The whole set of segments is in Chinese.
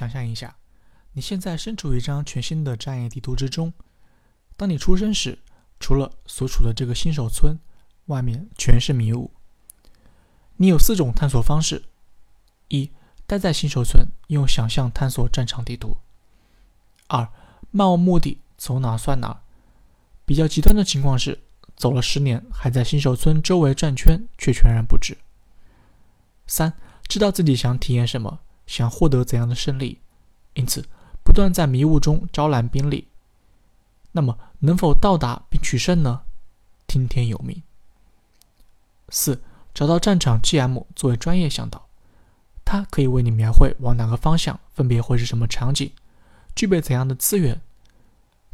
想象一下，你现在身处一张全新的战役地图之中。当你出生时，除了所处的这个新手村，外面全是迷雾。你有四种探索方式：一、待在新手村，用想象探索战场地图；二、漫无目的，走哪算哪。比较极端的情况是，走了十年，还在新手村周围转圈，却全然不知。三、知道自己想体验什么，想获得怎样的胜利，因此不断在迷雾中招揽兵力。那么，能否到达并取胜呢？听天由命。四、找到战场 GM 作为专业向导，他可以为你描绘往哪个方向分别会是什么场景，具备怎样的资源。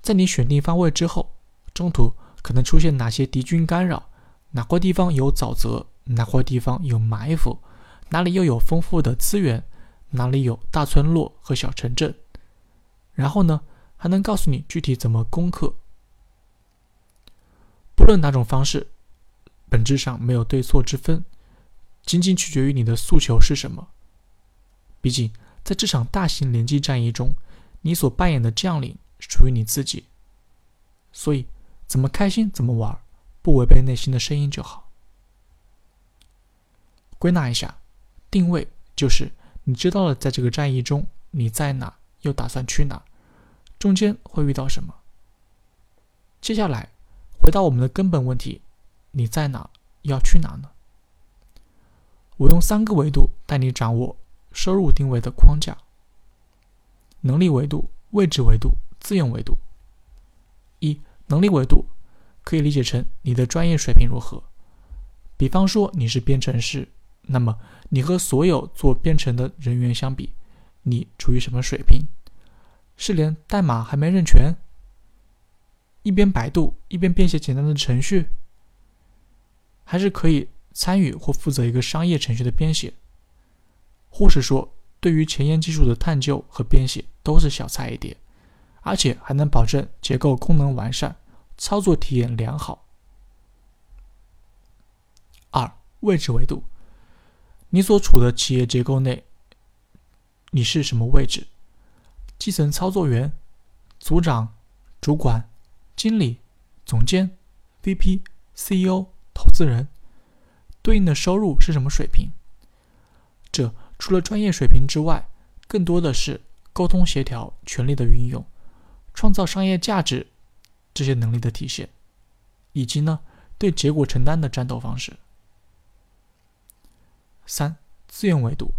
在你选定方位之后，中途可能出现哪些敌军干扰，哪块地方有沼泽，哪块地方有埋伏。哪里又有丰富的资源？哪里有大村落和小城镇？然后呢，还能告诉你具体怎么攻克。不论哪种方式，本质上没有对错之分，仅仅取决于你的诉求是什么。毕竟，在这场大型联机战役中，你所扮演的将领属于你自己，所以怎么开心怎么玩，不违背内心的声音就好。归纳一下。定位就是你知道了，在这个战役中你在哪，又打算去哪，中间会遇到什么。接下来回到我们的根本问题：你在哪，要去哪呢？我用三个维度带你掌握收入定位的框架：能力维度、位置维度、资源维度。一、能力维度可以理解成你的专业水平如何。比方说你是编程师。那么，你和所有做编程的人员相比，你处于什么水平？是连代码还没认全，一边百度一边编写简单的程序，还是可以参与或负责一个商业程序的编写？或是说，对于前沿技术的探究和编写都是小菜一碟，而且还能保证结构功能完善，操作体验良好？二、位置维度。你所处的企业结构内，你是什么位置？基层操作员、组长、主管、经理、总监、VP、CEO、投资人，对应的收入是什么水平？这除了专业水平之外，更多的是沟通协调、权力的运用、创造商业价值这些能力的体现，以及呢对结果承担的战斗方式。三资源维度，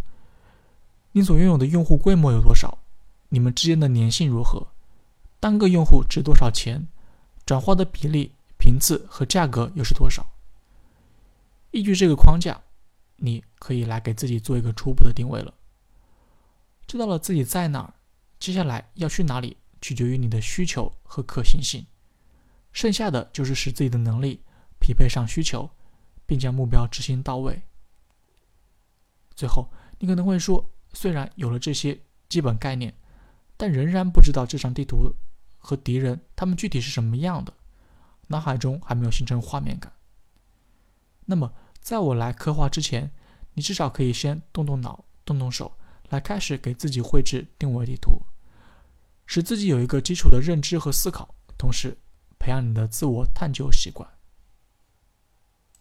你所拥有的用户规模有多少？你们之间的粘性如何？单个用户值多少钱？转化的比例、频次和价格又是多少？依据这个框架，你可以来给自己做一个初步的定位了。知道了自己在哪儿，接下来要去哪里，取决于你的需求和可行性。剩下的就是使自己的能力匹配上需求，并将目标执行到位。最后，你可能会说，虽然有了这些基本概念，但仍然不知道这张地图和敌人他们具体是什么样的，脑海中还没有形成画面感。那么，在我来刻画之前，你至少可以先动动脑、动动手，来开始给自己绘制定位地图，使自己有一个基础的认知和思考，同时培养你的自我探究习惯。